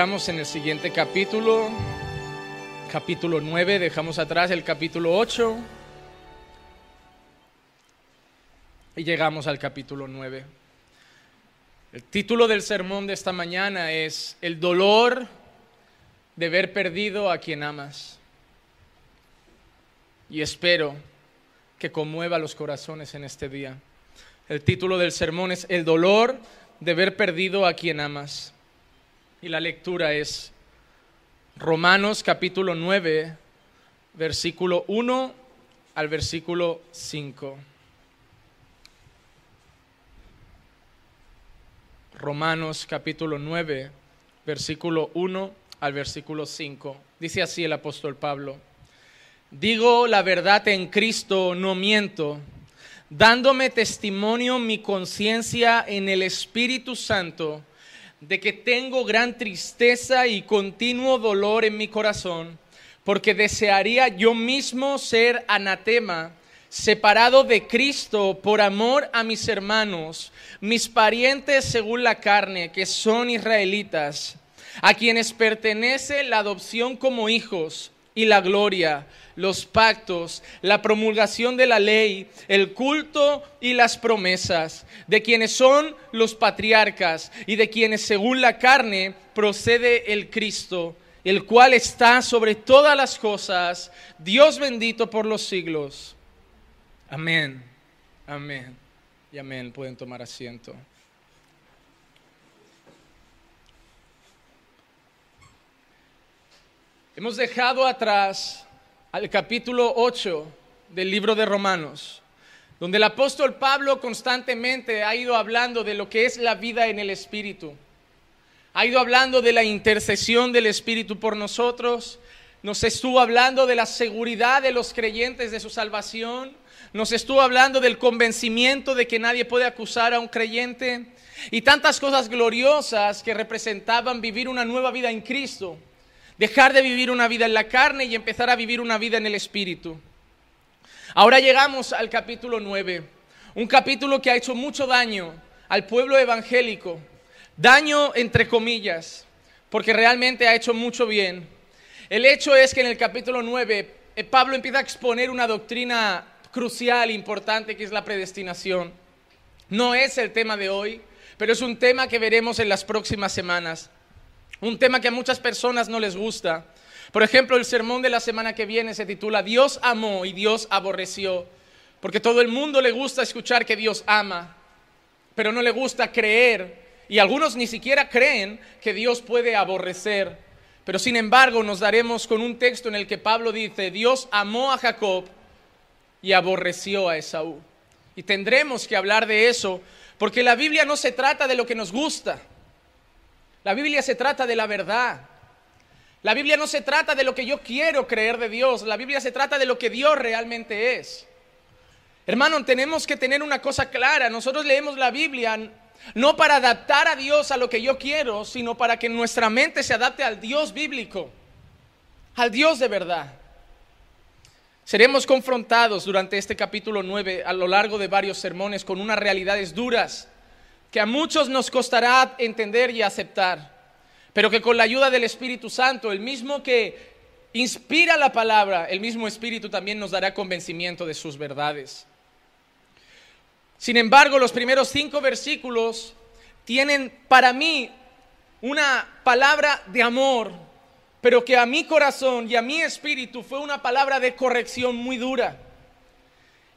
En el siguiente capítulo, capítulo 9, dejamos atrás el capítulo 8 y llegamos al capítulo 9. El título del sermón de esta mañana es El dolor de ver perdido a quien amas. Y espero que conmueva los corazones en este día. El título del sermón es El dolor de ver perdido a quien amas. Y la lectura es Romanos capítulo 9, versículo 1 al versículo 5. Romanos capítulo 9, versículo 1 al versículo 5. Dice así el apóstol Pablo. Digo la verdad en Cristo, no miento, dándome testimonio mi conciencia en el Espíritu Santo de que tengo gran tristeza y continuo dolor en mi corazón, porque desearía yo mismo ser anatema, separado de Cristo por amor a mis hermanos, mis parientes según la carne, que son israelitas, a quienes pertenece la adopción como hijos y la gloria los pactos, la promulgación de la ley, el culto y las promesas, de quienes son los patriarcas y de quienes según la carne procede el Cristo, el cual está sobre todas las cosas, Dios bendito por los siglos. Amén, amén y amén. Pueden tomar asiento. Hemos dejado atrás al capítulo 8 del libro de Romanos, donde el apóstol Pablo constantemente ha ido hablando de lo que es la vida en el Espíritu. Ha ido hablando de la intercesión del Espíritu por nosotros, nos estuvo hablando de la seguridad de los creyentes de su salvación, nos estuvo hablando del convencimiento de que nadie puede acusar a un creyente. Y tantas cosas gloriosas que representaban vivir una nueva vida en Cristo dejar de vivir una vida en la carne y empezar a vivir una vida en el Espíritu. Ahora llegamos al capítulo 9, un capítulo que ha hecho mucho daño al pueblo evangélico, daño entre comillas, porque realmente ha hecho mucho bien. El hecho es que en el capítulo 9 eh, Pablo empieza a exponer una doctrina crucial, importante, que es la predestinación. No es el tema de hoy, pero es un tema que veremos en las próximas semanas. Un tema que a muchas personas no les gusta. Por ejemplo, el sermón de la semana que viene se titula Dios amó y Dios aborreció. Porque todo el mundo le gusta escuchar que Dios ama, pero no le gusta creer. Y algunos ni siquiera creen que Dios puede aborrecer. Pero sin embargo nos daremos con un texto en el que Pablo dice, Dios amó a Jacob y aborreció a Esaú. Y tendremos que hablar de eso, porque la Biblia no se trata de lo que nos gusta. La Biblia se trata de la verdad. La Biblia no se trata de lo que yo quiero creer de Dios. La Biblia se trata de lo que Dios realmente es. Hermano, tenemos que tener una cosa clara. Nosotros leemos la Biblia no para adaptar a Dios a lo que yo quiero, sino para que nuestra mente se adapte al Dios bíblico, al Dios de verdad. Seremos confrontados durante este capítulo 9 a lo largo de varios sermones con unas realidades duras que a muchos nos costará entender y aceptar, pero que con la ayuda del Espíritu Santo, el mismo que inspira la palabra, el mismo Espíritu también nos dará convencimiento de sus verdades. Sin embargo, los primeros cinco versículos tienen para mí una palabra de amor, pero que a mi corazón y a mi espíritu fue una palabra de corrección muy dura.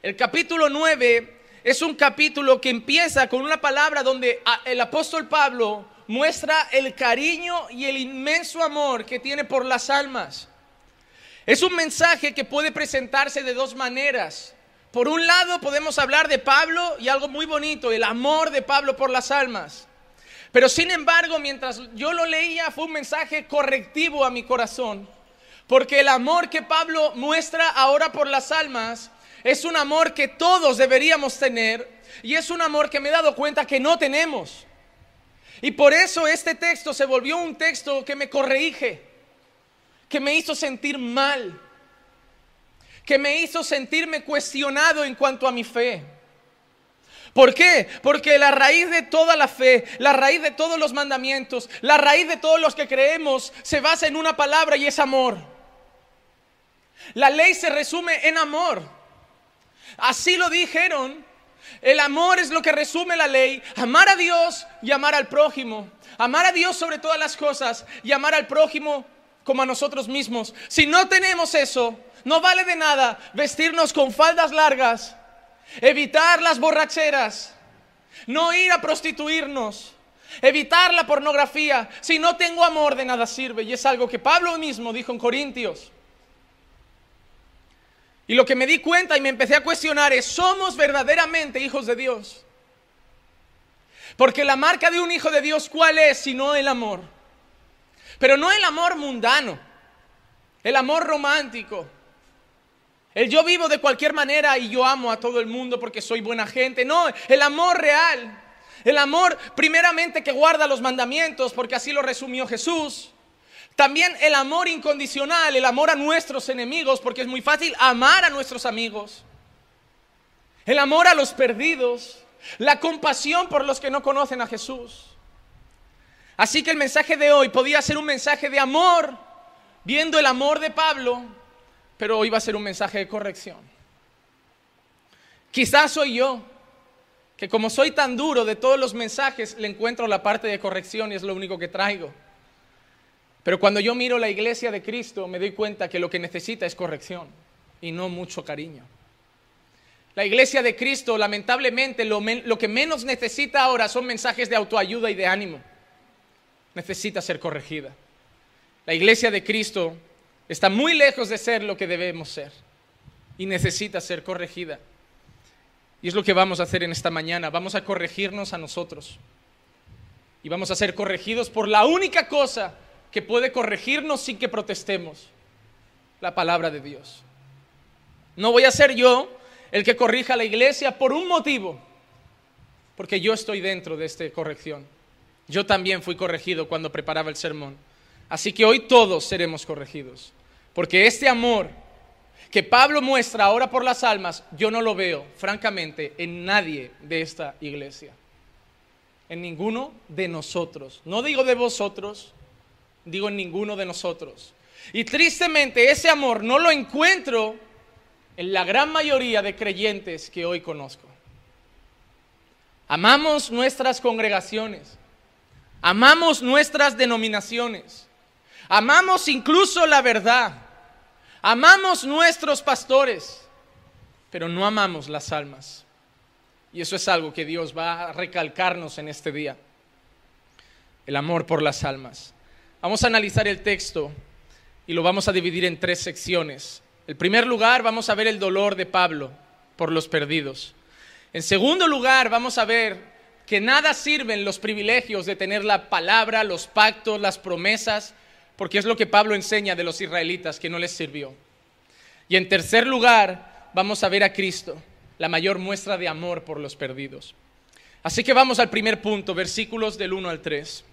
El capítulo 9 es un capítulo que empieza con una palabra donde el apóstol Pablo muestra el cariño y el inmenso amor que tiene por las almas. Es un mensaje que puede presentarse de dos maneras. Por un lado podemos hablar de Pablo y algo muy bonito, el amor de Pablo por las almas. Pero sin embargo, mientras yo lo leía, fue un mensaje correctivo a mi corazón. Porque el amor que Pablo muestra ahora por las almas es un amor que todos deberíamos tener y es un amor que me he dado cuenta que no tenemos. Y por eso este texto se volvió un texto que me corrige, que me hizo sentir mal, que me hizo sentirme cuestionado en cuanto a mi fe. ¿Por qué? Porque la raíz de toda la fe, la raíz de todos los mandamientos, la raíz de todos los que creemos se basa en una palabra y es amor. La ley se resume en amor. Así lo dijeron. El amor es lo que resume la ley. Amar a Dios y amar al prójimo. Amar a Dios sobre todas las cosas y amar al prójimo como a nosotros mismos. Si no tenemos eso, no vale de nada vestirnos con faldas largas, evitar las borracheras, no ir a prostituirnos, evitar la pornografía. Si no tengo amor, de nada sirve. Y es algo que Pablo mismo dijo en Corintios. Y lo que me di cuenta y me empecé a cuestionar es, ¿somos verdaderamente hijos de Dios? Porque la marca de un hijo de Dios, ¿cuál es? Sino el amor. Pero no el amor mundano, el amor romántico. El yo vivo de cualquier manera y yo amo a todo el mundo porque soy buena gente. No, el amor real. El amor primeramente que guarda los mandamientos porque así lo resumió Jesús. También el amor incondicional, el amor a nuestros enemigos, porque es muy fácil amar a nuestros amigos. El amor a los perdidos, la compasión por los que no conocen a Jesús. Así que el mensaje de hoy podía ser un mensaje de amor, viendo el amor de Pablo, pero hoy va a ser un mensaje de corrección. Quizás soy yo, que como soy tan duro de todos los mensajes, le encuentro la parte de corrección y es lo único que traigo. Pero cuando yo miro la iglesia de Cristo, me doy cuenta que lo que necesita es corrección y no mucho cariño. La iglesia de Cristo, lamentablemente, lo, que menos necesita ahora son mensajes de autoayuda y de ánimo. Necesita ser corregida. La iglesia de Cristo está muy lejos de ser lo que debemos ser y necesita ser corregida. Y es lo que vamos a hacer en esta mañana. Vamos a corregirnos a nosotros. Y vamos a ser corregidos por la única cosa que puede corregirnos sin que protestemos. La palabra de Dios. No voy a ser yo el que corrija a la iglesia por un motivo, porque yo estoy dentro de esta corrección. Yo también fui corregido cuando preparaba el sermón. Así que hoy todos seremos corregidos, porque este amor que Pablo muestra ahora por las almas, yo no lo veo, francamente, en nadie de esta iglesia. En ninguno de nosotros. No digo de vosotros, digo en ninguno de nosotros. Y tristemente ese amor no lo encuentro en la gran mayoría de creyentes que hoy conozco. Amamos nuestras congregaciones, amamos nuestras denominaciones, amamos incluso la verdad, amamos nuestros pastores, pero no amamos las almas. Y eso es algo que Dios va a recalcarnos en este día, el amor por las almas. Vamos a analizar el texto y lo vamos a dividir en tres secciones. En primer lugar, vamos a ver el dolor de Pablo por los perdidos. En segundo lugar, vamos a ver que nada sirven los privilegios de tener la palabra, los pactos, las promesas, porque es lo que Pablo enseña de los israelitas, que no les sirvió. Y en tercer lugar, vamos a ver a Cristo, la mayor muestra de amor por los perdidos. Así que vamos al primer punto, versículos del 1 al 3.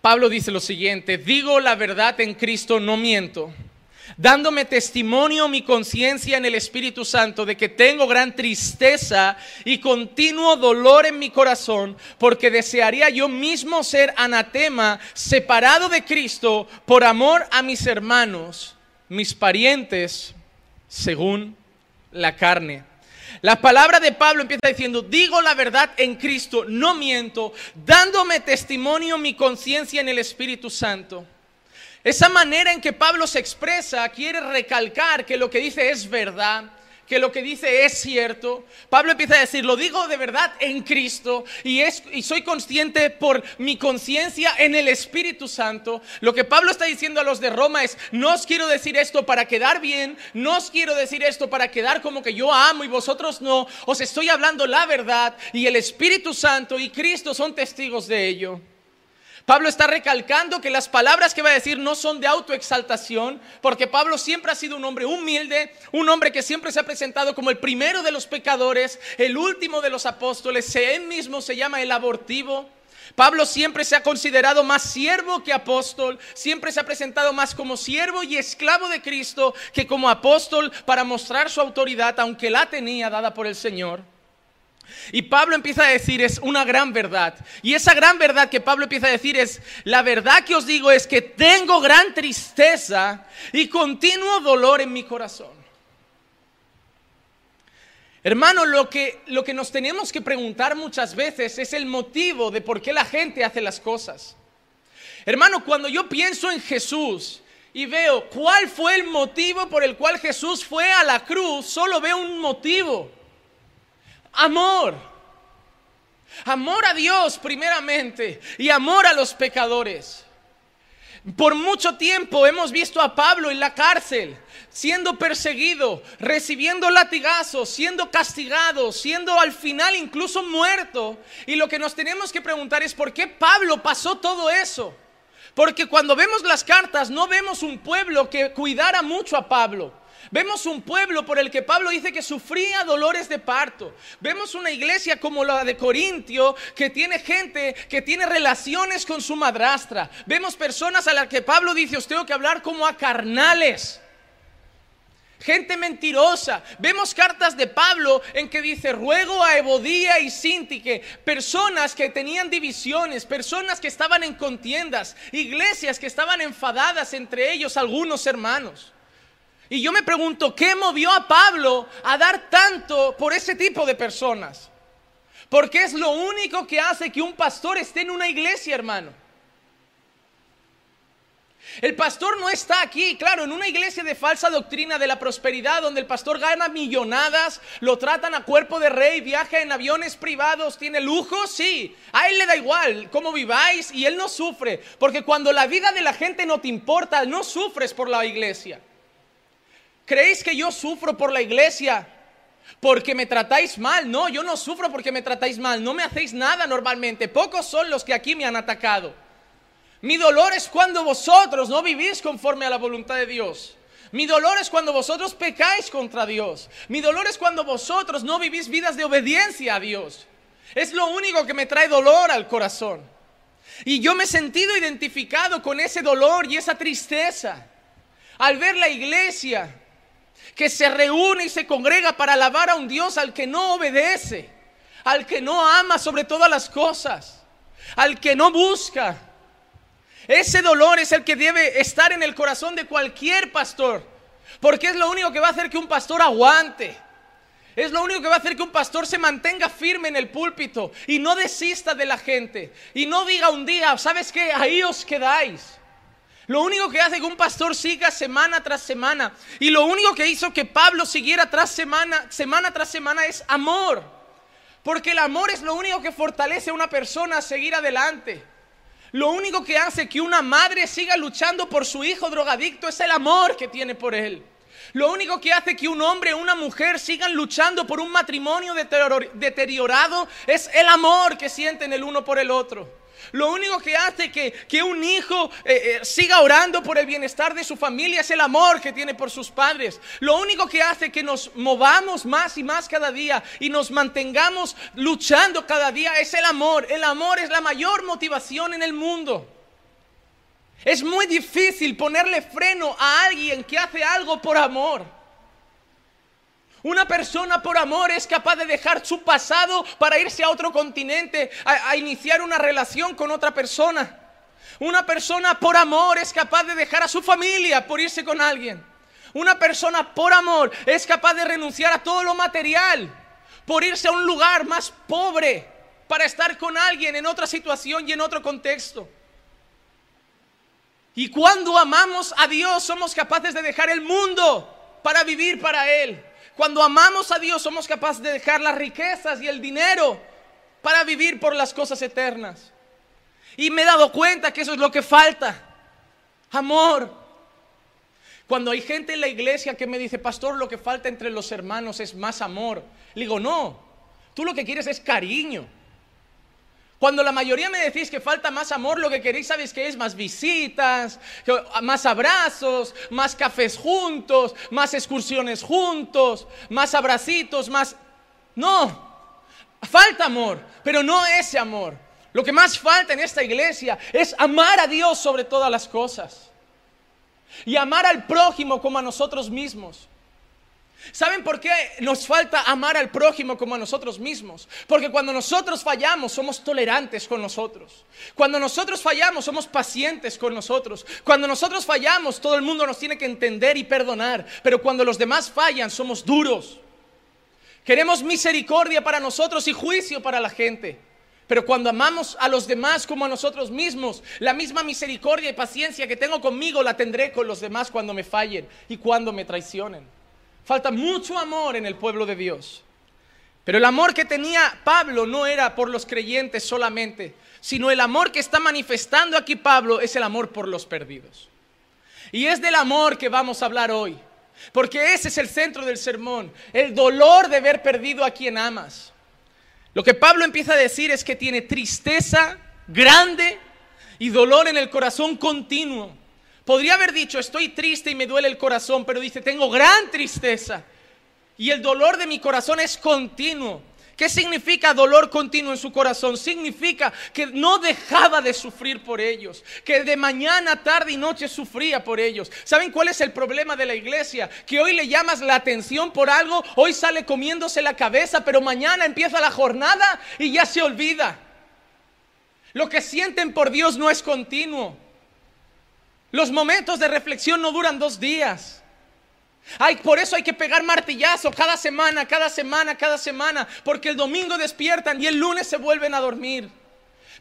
Pablo dice lo siguiente, digo la verdad en Cristo, no miento, dándome testimonio mi conciencia en el Espíritu Santo de que tengo gran tristeza y continuo dolor en mi corazón, porque desearía yo mismo ser anatema, separado de Cristo, por amor a mis hermanos, mis parientes, según la carne la palabra de Pablo empieza diciendo, digo la verdad en Cristo, no miento, dándome testimonio mi conciencia en el Espíritu Santo. Esa manera en que Pablo se expresa quiere recalcar que lo que dice es verdad, que lo que dice es cierto. Pablo empieza a decir, lo digo de verdad en Cristo y, es, y soy consciente por mi conciencia en el Espíritu Santo. Lo que Pablo está diciendo a los de Roma es, no os quiero decir esto para quedar bien, no os quiero decir esto para quedar como que yo amo y vosotros no. Os estoy hablando la verdad y el Espíritu Santo y Cristo son testigos de ello. Pablo está recalcando que las palabras que va a decir no son de autoexaltación, porque Pablo siempre ha sido un hombre humilde, un hombre que siempre se ha presentado como el primero de los pecadores, el último de los apóstoles, él mismo se llama el abortivo. Pablo siempre se ha considerado más siervo que apóstol, siempre se ha presentado más como siervo y esclavo de Cristo que como apóstol para mostrar su autoridad, aunque la tenía dada por el Señor. Y Pablo empieza a decir es una gran verdad. Y esa gran verdad que Pablo empieza a decir es, la verdad que os digo es que tengo gran tristeza y continuo dolor en mi corazón. Hermano, lo que, lo que nos tenemos que preguntar muchas veces es el motivo de por qué la gente hace las cosas. Hermano, cuando yo pienso en Jesús y veo cuál fue el motivo por el cual Jesús fue a la cruz, solo veo un motivo. Amor. Amor a Dios primeramente y amor a los pecadores. Por mucho tiempo hemos visto a Pablo en la cárcel, siendo perseguido, recibiendo latigazos, siendo castigado, siendo al final incluso muerto. Y lo que nos tenemos que preguntar es por qué Pablo pasó todo eso. Porque cuando vemos las cartas no vemos un pueblo que cuidara mucho a Pablo. Vemos un pueblo por el que Pablo dice que sufría dolores de parto. Vemos una iglesia como la de Corintio que tiene gente que tiene relaciones con su madrastra. Vemos personas a las que Pablo dice, os tengo que hablar como a carnales. Gente mentirosa. Vemos cartas de Pablo en que dice, ruego a Ebodía y Sintique, personas que tenían divisiones, personas que estaban en contiendas, iglesias que estaban enfadadas entre ellos, algunos hermanos. Y yo me pregunto, ¿qué movió a Pablo a dar tanto por ese tipo de personas? Porque es lo único que hace que un pastor esté en una iglesia, hermano. El pastor no está aquí, claro, en una iglesia de falsa doctrina de la prosperidad, donde el pastor gana millonadas, lo tratan a cuerpo de rey, viaja en aviones privados, tiene lujo, sí, a él le da igual cómo viváis y él no sufre, porque cuando la vida de la gente no te importa, no sufres por la iglesia. ¿Creéis que yo sufro por la iglesia? Porque me tratáis mal. No, yo no sufro porque me tratáis mal. No me hacéis nada normalmente. Pocos son los que aquí me han atacado. Mi dolor es cuando vosotros no vivís conforme a la voluntad de Dios. Mi dolor es cuando vosotros pecáis contra Dios. Mi dolor es cuando vosotros no vivís vidas de obediencia a Dios. Es lo único que me trae dolor al corazón. Y yo me he sentido identificado con ese dolor y esa tristeza. Al ver la iglesia que se reúne y se congrega para alabar a un Dios al que no obedece, al que no ama sobre todas las cosas, al que no busca. Ese dolor es el que debe estar en el corazón de cualquier pastor, porque es lo único que va a hacer que un pastor aguante. Es lo único que va a hacer que un pastor se mantenga firme en el púlpito y no desista de la gente. Y no diga un día, ¿sabes qué? Ahí os quedáis. Lo único que hace que un pastor siga semana tras semana y lo único que hizo que Pablo siguiera tras semana, semana tras semana es amor. Porque el amor es lo único que fortalece a una persona a seguir adelante. Lo único que hace que una madre siga luchando por su hijo drogadicto es el amor que tiene por él. Lo único que hace que un hombre o una mujer sigan luchando por un matrimonio deteriorado es el amor que sienten el uno por el otro. Lo único que hace que, que un hijo eh, eh, siga orando por el bienestar de su familia es el amor que tiene por sus padres. Lo único que hace que nos movamos más y más cada día y nos mantengamos luchando cada día es el amor. El amor es la mayor motivación en el mundo. Es muy difícil ponerle freno a alguien que hace algo por amor. Una persona por amor es capaz de dejar su pasado para irse a otro continente, a, iniciar una relación con otra persona. Una persona por amor es capaz de dejar a su familia por irse con alguien. Una persona por amor es capaz de renunciar a todo lo material por irse a un lugar más pobre para estar con alguien en otra situación y en otro contexto. Y cuando amamos a Dios somos capaces de dejar el mundo para vivir para Él. Cuando amamos a Dios somos capaces de dejar las riquezas y el dinero para vivir por las cosas eternas. Y me he dado cuenta que eso es lo que falta. Amor. Cuando hay gente en la iglesia que me dice, pastor, lo que falta entre los hermanos es más amor. Le digo, no, tú lo que quieres es cariño. Cuando la mayoría me decís que falta más amor, lo que queréis, ¿sabéis qué es? Más visitas, más abrazos, más cafés juntos, más excursiones juntos, más abracitos, más... No, falta amor, pero no ese amor. Lo que más falta en esta iglesia es amar a Dios sobre todas las cosas. Y amar al prójimo como a nosotros mismos. ¿Saben por qué nos falta amar al prójimo como a nosotros mismos? Porque cuando nosotros fallamos somos tolerantes con nosotros. Cuando nosotros fallamos somos pacientes con nosotros. Cuando nosotros fallamos todo el mundo nos tiene que entender y perdonar. Pero cuando los demás fallan somos duros. Queremos misericordia para nosotros y juicio para la gente. Pero cuando amamos a los demás como a nosotros mismos, la misma misericordia y paciencia que tengo conmigo la tendré con los demás cuando me fallen y cuando me traicionen. Falta mucho amor en el pueblo de Dios. Pero el amor que tenía Pablo no era por los creyentes solamente, sino el amor que está manifestando aquí Pablo es el amor por los perdidos. Y es del amor que vamos a hablar hoy, porque ese es el centro del sermón, el dolor de ver perdido a quien amas. Lo que Pablo empieza a decir es que tiene tristeza grande y dolor en el corazón continuo. Podría haber dicho, estoy triste y me duele el corazón, pero dice, tengo gran tristeza. Y el dolor de mi corazón es continuo. ¿Qué significa dolor continuo en su corazón? Significa que no dejaba de sufrir por ellos, que de mañana, tarde y noche sufría por ellos. ¿Saben cuál es el problema de la iglesia? Que hoy le llamas la atención por algo, hoy sale comiéndose la cabeza, pero mañana empieza la jornada y ya se olvida. Lo que sienten por Dios no es continuo. Los momentos de reflexión no duran dos días. por eso hay que pegar martillazo cada semana, cada semana, cada semana, porque el domingo despiertan y el lunes se vuelven a dormir.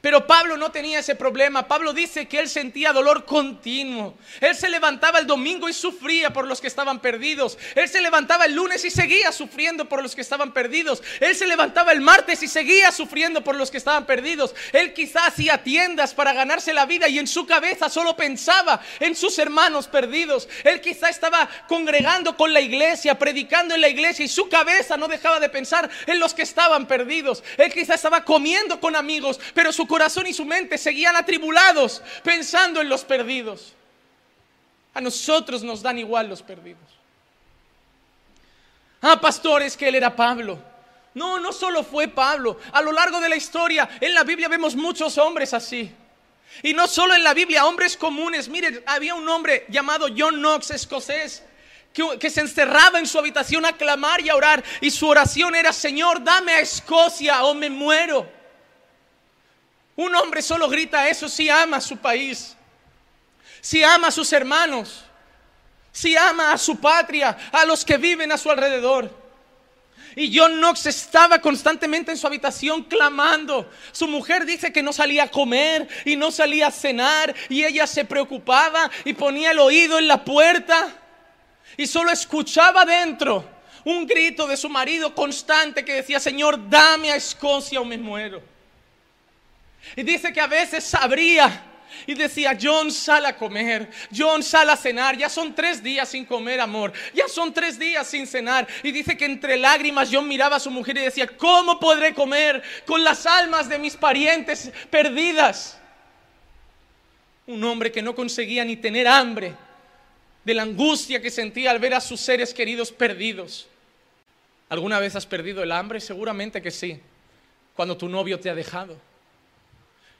Pero Pablo no tenía ese problema. Pablo dice que él sentía dolor continuo. Él se levantaba el domingo y sufría por los que estaban perdidos. Él se levantaba el lunes y seguía sufriendo por los que estaban perdidos. Él se levantaba el martes y seguía sufriendo por los que estaban perdidos. Él quizás hacía tiendas para ganarse la vida y en su cabeza solo pensaba en sus hermanos perdidos. Él quizá estaba congregando con la iglesia, predicando en la iglesia y su cabeza no dejaba de pensar en los que estaban perdidos. Él quizá estaba comiendo con amigos, pero su corazón y su mente seguían atribulados pensando en los perdidos. A nosotros nos dan igual los perdidos. Ah, pastores, que él era Pablo. No, no solo fue Pablo. A lo largo de la historia, en la Biblia vemos muchos hombres así. Y no solo en la Biblia, hombres comunes. Miren, había un hombre llamado John Knox, escocés, que, que, se encerraba en su habitación a clamar y a orar. Y su oración era, Señor, dame a Escocia o me muero. Un hombre solo grita eso si ama a su país, si ama a sus hermanos, si ama a su patria, a los que viven a su alrededor. Y John Knox estaba constantemente en su habitación clamando. Su mujer dice que no salía a comer y no salía a cenar y ella se preocupaba y ponía el oído en la puerta y solo escuchaba dentro un grito de su marido constante que decía, Señor, dame a Escocia o me muero. Y dice que a veces sabría y decía, John, sal a comer, John, sal a cenar, ya son tres días sin comer, amor, ya son tres días sin cenar. Y dice que entre lágrimas John miraba a su mujer y decía, ¿cómo podré comer con las almas de mis parientes perdidas? Un hombre que no conseguía ni tener hambre de la angustia que sentía al ver a sus seres queridos perdidos. ¿Alguna vez has perdido el hambre? Seguramente que sí, cuando tu novio te ha dejado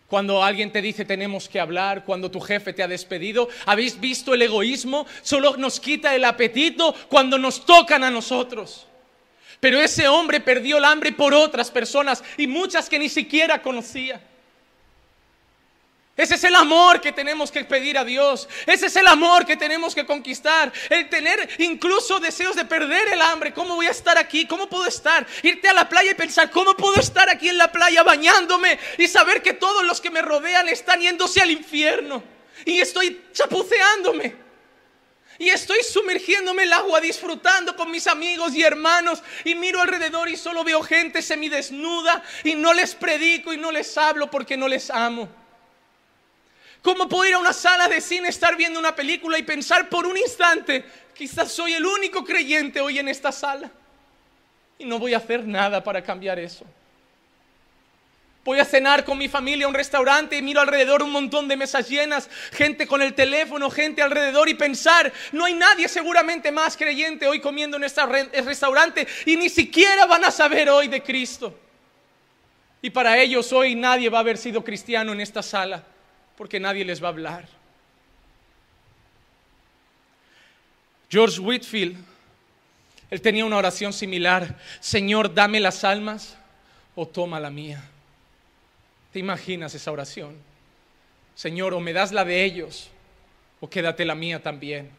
cuando alguien te dice tenemos que hablar, cuando tu jefe te ha despedido. ¿Habéis visto el egoísmo? Solo nos quita el apetito cuando nos tocan a nosotros. Pero ese hombre perdió el hambre por otras personas y muchas que ni siquiera conocía. Ese es el amor que tenemos que pedir a Dios. Ese es el amor que tenemos que conquistar. El tener incluso deseos de perder el hambre. ¿Cómo voy a estar aquí? ¿Cómo puedo estar? Irte a la playa y pensar, ¿cómo puedo estar aquí en la playa bañándome y saber que todos los que me rodean están yéndose al infierno? Y estoy chapuceándome. Y estoy sumergiéndome en el agua, disfrutando con mis amigos y hermanos. Y miro alrededor y solo veo gente semidesnuda. Y no les predico y no les hablo porque no les amo. ¿Cómo puedo ir a una sala de cine, estar viendo una película y pensar por un instante, quizás soy el único creyente hoy en esta sala? Y no voy a hacer nada para cambiar eso. Voy a cenar con mi familia a un restaurante y miro alrededor un montón de mesas llenas, gente con el teléfono, gente alrededor y pensar, no hay nadie seguramente más creyente hoy comiendo en este restaurante y ni siquiera van a saber hoy de Cristo. Y para ellos hoy nadie va a haber sido cristiano en esta sala porque nadie les va a hablar. George Whitfield, él tenía una oración similar, Señor, dame las almas o toma la mía. ¿Te imaginas esa oración? Señor, o me das la de ellos, o quédate la mía también.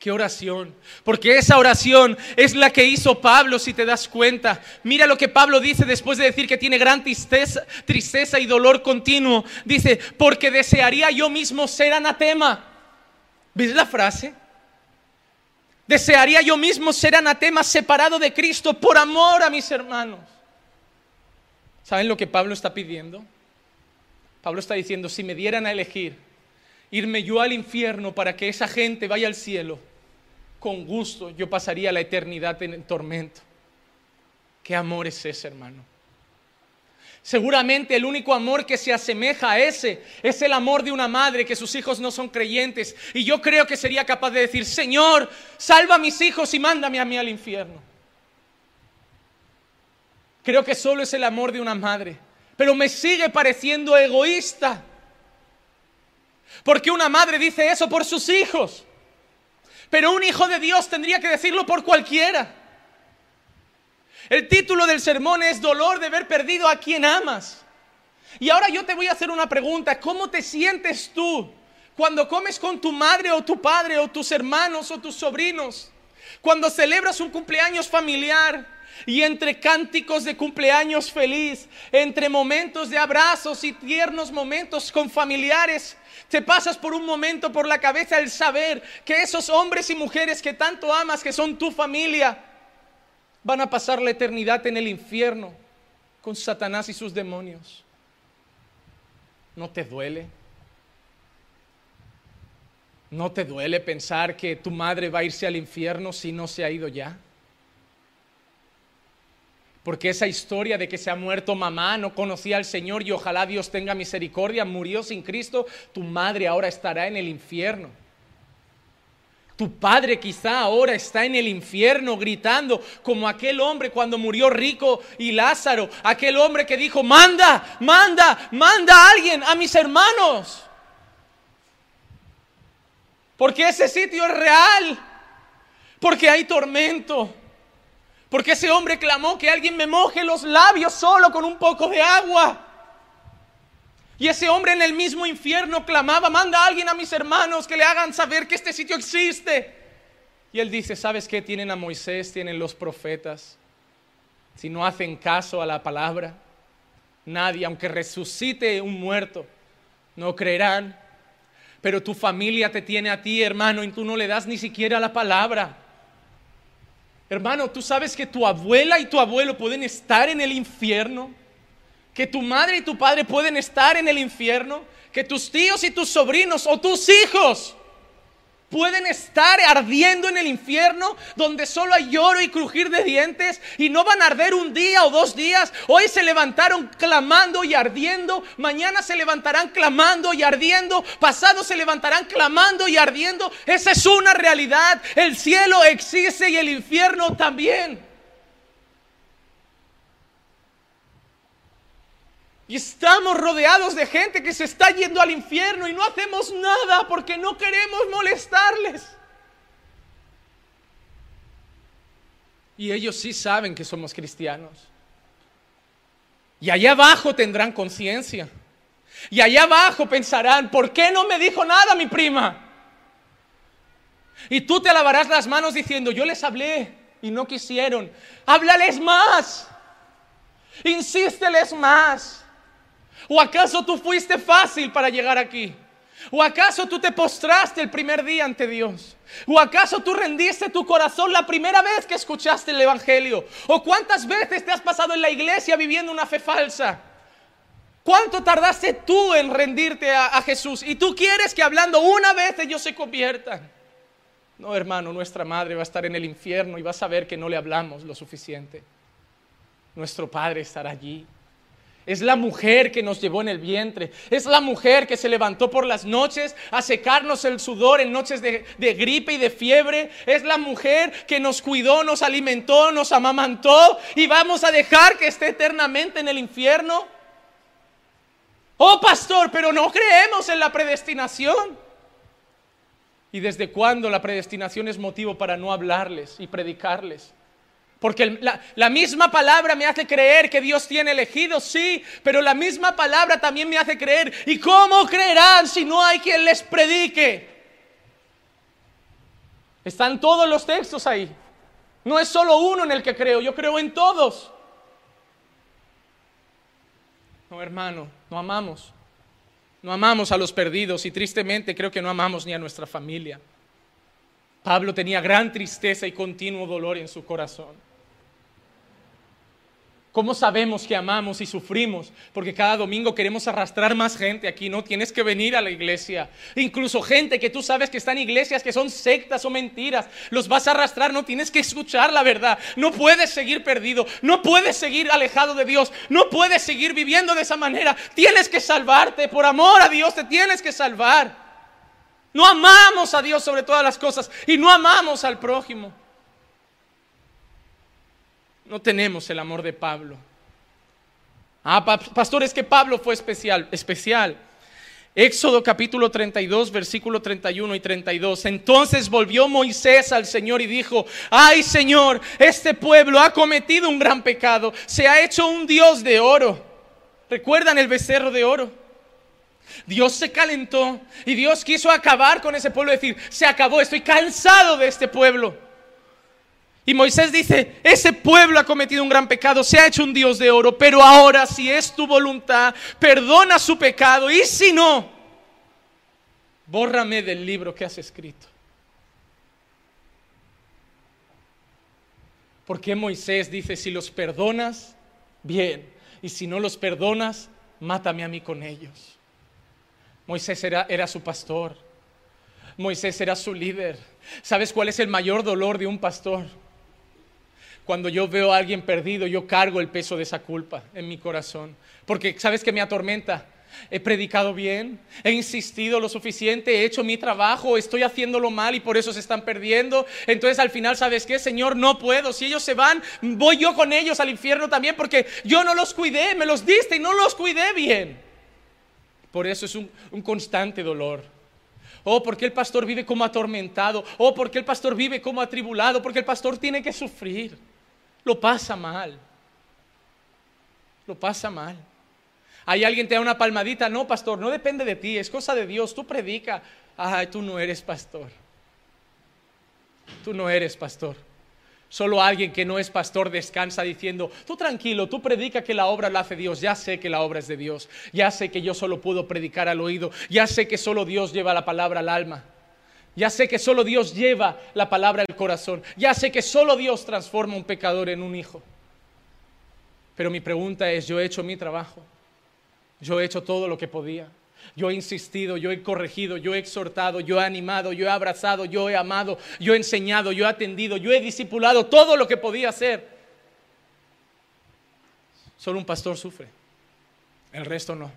¿Qué oración? Porque esa oración es la que hizo Pablo, si te das cuenta. Mira lo que Pablo dice después de decir que tiene gran tristeza, tristeza y dolor continuo. Dice, porque desearía yo mismo ser anatema. ¿Ves la frase? Desearía yo mismo ser anatema separado de Cristo por amor a mis hermanos. ¿Saben lo que Pablo está pidiendo? Pablo está diciendo, si me dieran a elegir irme yo al infierno para que esa gente vaya al cielo, con gusto yo pasaría la eternidad en el tormento. ¿Qué amor es ese, hermano? Seguramente el único amor que se asemeja a ese es el amor de una madre que sus hijos no son creyentes. Y yo creo que sería capaz de decir, Señor, salva a mis hijos y mándame a mí al infierno. Creo que solo es el amor de una madre. Pero me sigue pareciendo egoísta. Porque una madre dice eso por sus hijos. Pero un hijo de Dios tendría que decirlo por cualquiera. El título del sermón es Dolor de haber perdido a quien amas. Y ahora yo te voy a hacer una pregunta. ¿Cómo te sientes tú cuando comes con tu madre o tu padre o tus hermanos o tus sobrinos? Cuando celebras un cumpleaños familiar y entre cánticos de cumpleaños feliz, entre momentos de abrazos y tiernos momentos con familiares, te pasas por un momento por la cabeza el saber que esos hombres y mujeres que tanto amas, que son tu familia, van a pasar la eternidad en el infierno con Satanás y sus demonios. ¿No te duele? ¿No te duele pensar que tu madre va a irse al infierno si no se ha ido ya? Porque esa historia de que se ha muerto mamá, no conocía al Señor y ojalá Dios tenga misericordia, murió sin Cristo, tu madre ahora estará en el infierno. Tu padre quizá ahora está en el infierno gritando como aquel hombre cuando murió rico y Lázaro, aquel hombre que dijo, manda, manda, manda a alguien, a mis hermanos. Porque ese sitio es real, porque hay tormento. Porque ese hombre clamó que alguien me moje los labios solo con un poco de agua. Y ese hombre en el mismo infierno clamaba, manda a alguien a mis hermanos que le hagan saber que este sitio existe. Y él dice, ¿sabes qué? Tienen a Moisés, tienen los profetas. Si no hacen caso a la palabra, nadie, aunque resucite un muerto, no creerán. Pero tu familia te tiene a ti, hermano, y tú no le das ni siquiera la palabra. Hermano, tú sabes que tu abuela y tu abuelo pueden estar en el infierno, que tu madre y tu padre pueden estar en el infierno, que tus tíos y tus sobrinos o tus hijos pueden estar ardiendo en el infierno donde solo hay lloro y crujir de dientes y no van a arder un día o dos días. Hoy se levantaron clamando y ardiendo, mañana se levantarán clamando y ardiendo, pasado se levantarán clamando y ardiendo. Esa es una realidad. El cielo existe y el infierno también. Y estamos rodeados de gente que se está yendo al infierno y no hacemos nada porque no queremos molestarles. Y ellos sí saben que somos cristianos. Y allá abajo tendrán conciencia. Y allá abajo pensarán, ¿por qué no me dijo nada mi prima? Y tú te lavarás las manos diciendo, yo les hablé y no quisieron. Háblales más. Insísteles más. ¿O acaso tú fuiste fácil para llegar aquí? ¿O acaso tú te postraste el primer día ante Dios? ¿O acaso tú rendiste tu corazón la primera vez que escuchaste el Evangelio? ¿O cuántas veces te has pasado en la iglesia viviendo una fe falsa? ¿Cuánto tardaste tú en rendirte a, Jesús? Y tú quieres que hablando una vez ellos se conviertan. No, hermano, nuestra madre va a estar en el infierno y va a saber que no le hablamos lo suficiente. Nuestro Padre estará allí Es la mujer que nos llevó en el vientre. Es la mujer que se levantó por las noches a secarnos el sudor en noches de, gripe y de fiebre. Es la mujer que nos cuidó, nos alimentó, nos amamantó y vamos a dejar que esté eternamente en el infierno. Oh pastor, pero no creemos en la predestinación. ¿Y desde cuándo la predestinación es motivo para no hablarles y predicarles? Porque la, misma palabra me hace creer que Dios tiene elegidos, sí, pero la misma palabra también me hace creer. ¿Y cómo creerán si no hay quien les predique? Están todos los textos ahí. No es solo uno en el que creo, yo creo en todos. No, hermano, no amamos. No amamos a los perdidos y tristemente creo que no amamos ni a nuestra familia. Pablo tenía gran tristeza y continuo dolor en su corazón. ¿Cómo sabemos que amamos y sufrimos? Porque cada domingo queremos arrastrar más gente aquí, no tienes que venir a la iglesia. Incluso gente que tú sabes que está en iglesias que son sectas o mentiras, los vas a arrastrar, no tienes que escuchar la verdad. No puedes seguir perdido, no puedes seguir alejado de Dios, no puedes seguir viviendo de esa manera. Tienes que salvarte, por amor a Dios te tienes que salvar. No amamos a Dios sobre todas las cosas y no amamos al prójimo no tenemos el amor de Pablo. Ah, pastor, es que Pablo fue especial, especial. Éxodo capítulo 32, versículo 31 y 32. Entonces volvió Moisés al Señor y dijo, ay Señor, este pueblo ha cometido un gran pecado, se ha hecho un Dios de oro. ¿Recuerdan el becerro de oro? Dios se calentó y Dios quiso acabar con ese pueblo, decir, se acabó, estoy cansado de este pueblo. Y Moisés dice, ese pueblo ha cometido un gran pecado, se ha hecho un Dios de oro, pero ahora si es tu voluntad, perdona su pecado y si no, bórrame del libro que has escrito. Porque Moisés dice, si los perdonas, bien, y si no los perdonas, mátame a mí con ellos. Moisés era, era su pastor, Moisés era su líder. ¿Sabes cuál es el mayor dolor de un pastor? Cuando yo veo a alguien perdido, yo cargo el peso de esa culpa en mi corazón. Porque sabes que me atormenta. He predicado bien, he insistido lo suficiente, he hecho mi trabajo, estoy haciéndolo mal y por eso se están perdiendo. Entonces al final, ¿sabes qué? Señor, no puedo. Si ellos se van, voy yo con ellos al infierno también porque yo no los cuidé, me los diste y no los cuidé bien. Por eso es un, un constante dolor. Oh, porque el pastor vive como atormentado. Oh, porque el pastor vive como atribulado. Porque el pastor tiene que sufrir. Lo pasa mal. Lo pasa mal. Hay alguien te da una palmadita, no, pastor, no depende de ti, es cosa de Dios, tú predica. Ay, tú no eres pastor. Tú no eres pastor. Solo alguien que no es pastor descansa diciendo, tú tranquilo, tú predica que la obra la hace Dios, ya sé que la obra es de Dios, ya sé que yo solo puedo predicar al oído, ya sé que solo Dios lleva la palabra al alma. Ya sé que solo Dios lleva la palabra al corazón. Ya sé que solo Dios transforma un pecador en un hijo. Pero mi pregunta es, yo he hecho mi trabajo. Yo he hecho todo lo que podía. Yo he insistido, yo he corregido, yo he exhortado, yo he animado, yo he abrazado, yo he amado, yo he enseñado, yo he atendido, yo he discipulado todo lo que podía hacer. Solo un pastor sufre, el resto no.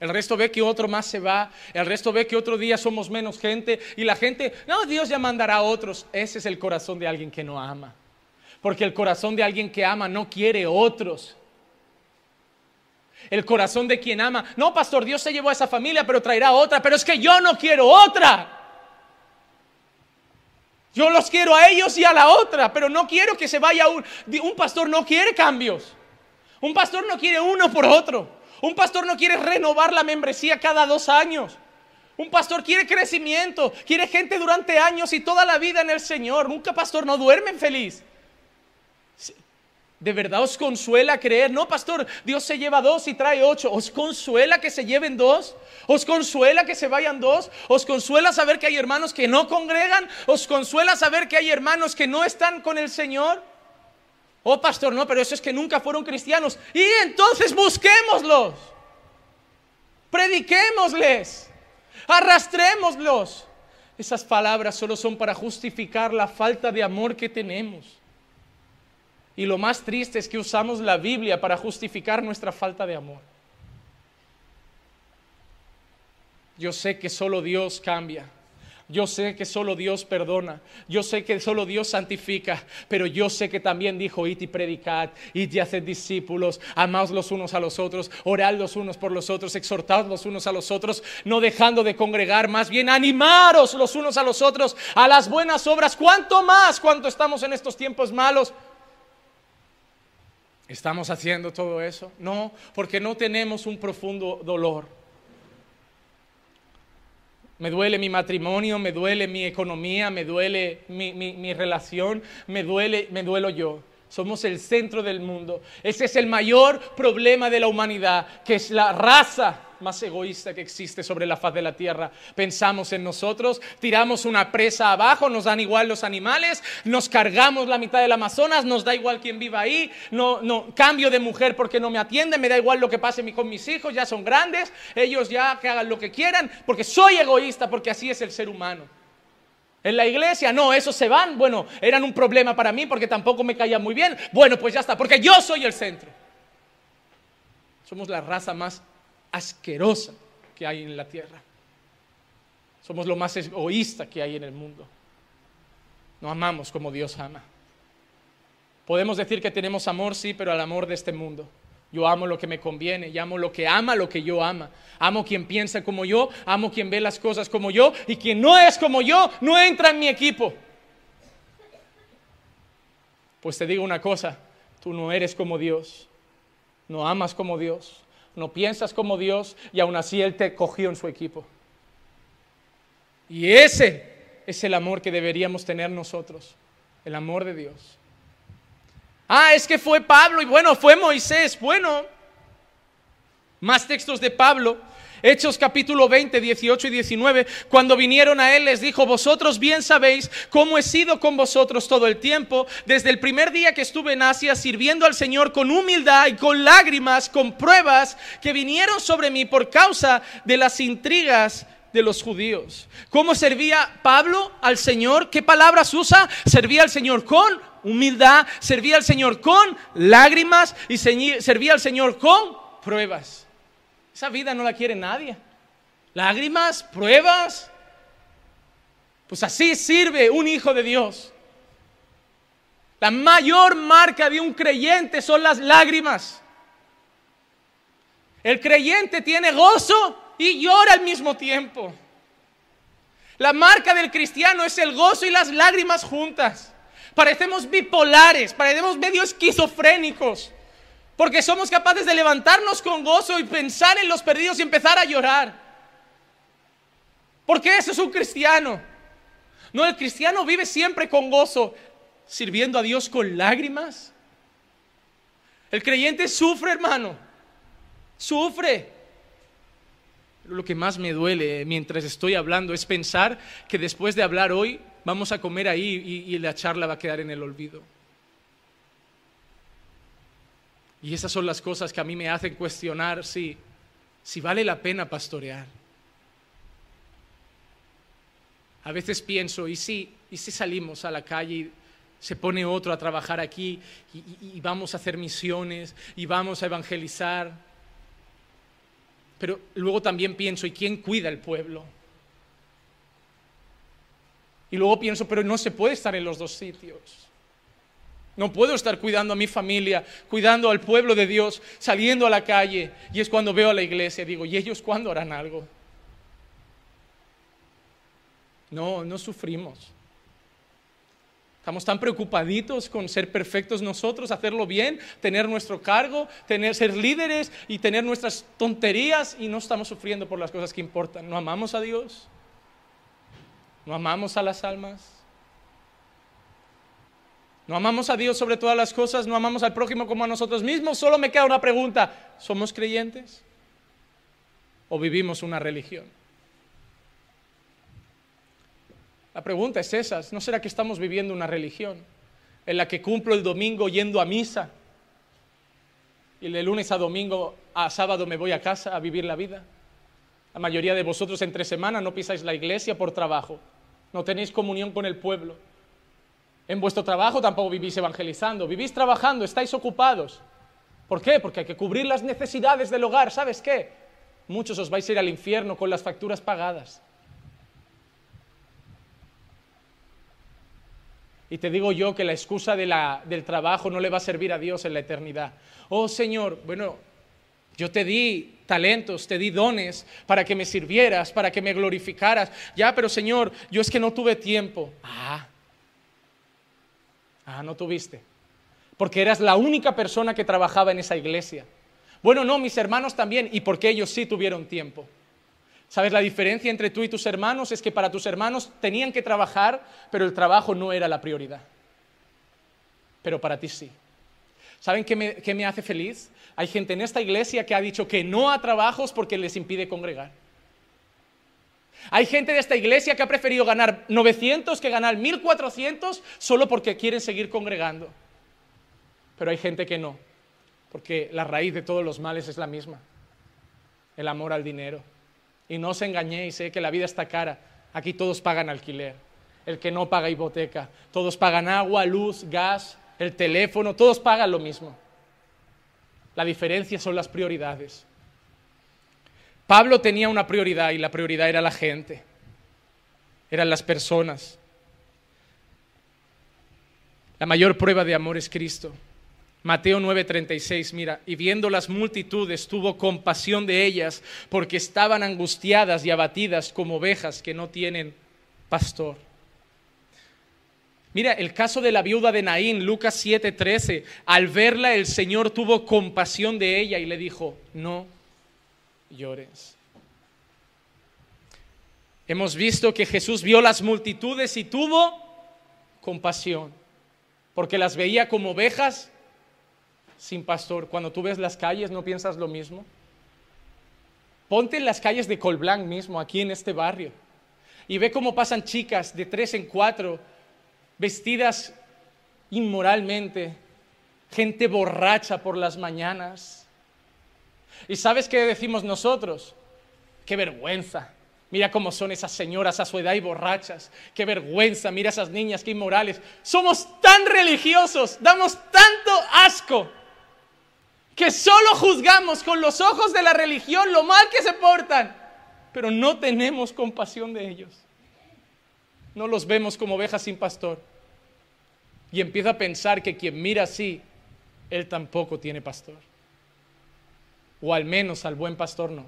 El resto ve que otro más se va, el resto ve que otro día somos menos gente y la gente, no, Dios ya mandará a otros. Ese es el corazón de alguien que no ama. Porque el corazón de alguien que ama no quiere otros. El corazón de quien ama, no, pastor, Dios se llevó a esa familia, pero traerá otra, pero es que yo no quiero otra. Yo los quiero a ellos y a la otra, pero no quiero que se vaya un... Un pastor no quiere cambios. Un pastor no quiere uno por otro. Un pastor no quiere renovar la membresía cada dos años. Un pastor quiere crecimiento, quiere gente durante años y toda la vida en el Señor. Nunca pastor no duerme feliz. ¿De verdad os consuela creer? No, pastor, Dios se lleva dos y trae ocho. ¿Os consuela que se lleven dos? ¿Os consuela que se vayan dos? ¿Os consuela saber que hay hermanos que no congregan? ¿Os consuela saber que hay hermanos que no están con el Señor? Oh, pastor, no, pero eso es que nunca fueron cristianos. Y entonces busquémoslos. Prediquémosles. Arrastrémoslos. Esas palabras solo son para justificar la falta de amor que tenemos. Y lo más triste es que usamos la Biblia para justificar nuestra falta de amor. Yo sé que solo Dios cambia. Yo sé que solo Dios perdona, yo sé que solo Dios santifica, pero yo sé que también dijo, id y predicad, id y haced discípulos, amaos los unos a los otros, orad los unos por los otros, exhortad los unos a los otros, no dejando de congregar, más bien animaros los unos a los otros a las buenas obras, cuanto más cuando estamos en estos tiempos malos. ¿Estamos haciendo todo eso? No, porque no tenemos un profundo dolor me duele mi matrimonio, me duele mi economía, me duele mi, relación, me duele, me duelo yo. Somos el centro del mundo. Ese es el mayor problema de la humanidad, que es la raza más egoísta que existe sobre la faz de la tierra. Pensamos en nosotros, tiramos una presa abajo, nos dan igual los animales, nos cargamos la mitad del Amazonas, nos da igual quien viva ahí, no, no, cambio de mujer porque no me atiende, me da igual lo que pase con mis hijos, ya son grandes, ellos ya hagan lo que quieran, porque soy egoísta, porque así es el ser humano. En la iglesia, no, esos se van. Bueno, eran un problema para mí porque tampoco me caía muy bien. Bueno, pues ya está, porque yo soy el centro. Somos la raza más asquerosa que hay en la tierra. Somos lo más egoísta que hay en el mundo. No amamos como Dios ama. Podemos decir que tenemos amor, sí, pero al amor de este mundo. Yo amo lo que me conviene, y amo lo que ama lo que yo ama. Amo quien piensa como yo, amo quien ve las cosas como yo, y quien no es como yo, no entra en mi equipo. Pues te digo una cosa, tú no eres como Dios, no amas como Dios, no piensas como Dios y aún así Él te cogió en su equipo. Y ese es el amor que deberíamos tener nosotros, el amor de Dios. Ah, es que fue Pablo y bueno, fue Moisés. Bueno, más textos de Pablo. Hechos capítulo 20, 18 y 19, cuando vinieron a él les dijo, vosotros bien sabéis cómo he sido con vosotros todo el tiempo, desde el primer día que estuve en Asia, sirviendo al Señor con humildad y con lágrimas, con pruebas que vinieron sobre mí por causa de las intrigas de los judíos. ¿Cómo servía Pablo al Señor? ¿Qué palabras usa? Servía al Señor con humildad, servía al Señor con lágrimas y servía al Señor con pruebas. Esa vida no la quiere nadie. Lágrimas, pruebas. Pues así sirve un hijo de Dios. La mayor marca de un creyente son las lágrimas. El creyente tiene gozo y llora al mismo tiempo. La marca del cristiano es el gozo y las lágrimas juntas. Parecemos bipolares, parecemos medio esquizofrénicos. Porque somos capaces de levantarnos con gozo y pensar en los perdidos y empezar a llorar. Porque eso es un cristiano. No, el cristiano vive siempre con gozo, sirviendo a Dios con lágrimas. El creyente sufre, hermano. Sufre. lo que más me duele mientras estoy hablando es pensar que después de hablar hoy vamos a comer ahí y la charla va a quedar en el olvido. Y esas son las cosas que a mí me hacen cuestionar si, si vale la pena pastorear. A veces pienso, ¿y si, y salimos a la calle y se pone otro a trabajar aquí y, y vamos a hacer misiones y vamos a evangelizar? Pero luego también pienso, ¿y quién cuida el pueblo? Y luego pienso, pero no se puede estar en los dos sitios. No puedo estar cuidando a mi familia, cuidando al pueblo de Dios, saliendo a la calle. Y es cuando veo a la iglesia, digo, ¿y ellos cuándo harán algo? No, no sufrimos. Estamos tan preocupaditos con ser perfectos nosotros, hacerlo bien, tener nuestro cargo, tener, ser líderes y tener nuestras tonterías y no estamos sufriendo por las cosas que importan. ¿No amamos a Dios? ¿No amamos a las almas? No amamos a Dios sobre todas las cosas, no amamos al prójimo como a nosotros mismos. Solo me queda una pregunta. ¿Somos creyentes? ¿O vivimos una religión? La pregunta es esa. ¿No será que estamos viviendo una religión en la que cumplo el domingo yendo a misa y de lunes a domingo a sábado me voy a casa a vivir la vida? La mayoría de vosotros entre semana no pisáis la iglesia por trabajo, no tenéis comunión con el pueblo En vuestro trabajo tampoco vivís evangelizando, vivís trabajando, estáis ocupados. ¿Por qué? Porque hay que cubrir las necesidades del hogar. ¿Sabes qué? Muchos os vais a ir al infierno con las facturas pagadas. Y te digo yo que la excusa de la, del trabajo no le va a servir a Dios en la eternidad. Oh Señor, bueno, yo te di talentos, te di dones para que me sirvieras, para que me glorificaras. Ya, pero Señor, yo es que no tuve tiempo. Ah, ah, no tuviste. Porque eras la única persona que trabajaba en esa iglesia. Bueno, no, mis hermanos también, y porque ellos sí tuvieron tiempo. ¿Sabes la diferencia entre tú y tus hermanos? Es que para tus hermanos tenían que trabajar, pero el trabajo no era la prioridad. Pero para ti sí. ¿Saben qué me, qué me hace feliz? Hay gente en esta iglesia que ha dicho que no a trabajos porque les impide congregar. Hay gente de esta iglesia que ha preferido ganar 900 que ganar 1400 solo porque quieren seguir congregando. Pero hay gente que no, porque la raíz de todos los males es la misma, el amor al dinero. Y no os engañéis, sé que la vida está cara. Aquí todos pagan alquiler. El que no paga hipoteca. Todos pagan agua, luz, gas, el teléfono. Todos pagan lo mismo. La diferencia son las prioridades. Pablo tenía una prioridad y la prioridad era la gente. Eran las personas. La mayor prueba de amor es Cristo. Mateo 9:36, mira, y viendo las multitudes tuvo compasión de ellas porque estaban angustiadas y abatidas como ovejas que no tienen pastor. Mira, el caso de la viuda de Naín, Lucas 7:13, al verla el Señor tuvo compasión de ella y le dijo, no llores. Hemos visto que Jesús vio las multitudes y tuvo compasión, porque las veía como ovejas sin pastor. Cuando tú ves las calles, ¿no piensas lo mismo? Ponte en las calles de Colblanc mismo, aquí en este barrio, y ve cómo pasan chicas de tres en cuatro, vestidas inmoralmente, gente borracha por las mañanas. ¿Y sabes qué decimos nosotros? Qué vergüenza. Mira cómo son esas señoras a su edad y borrachas. Qué vergüenza. Mira esas niñas, qué inmorales. Somos tan religiosos, damos tanto asco que solo juzgamos con los ojos de la religión lo mal que se portan, pero no tenemos compasión de ellos. No los vemos como ovejas sin pastor. Y empiezo a pensar que quien mira así, él tampoco tiene pastor. O al menos al buen pastor no.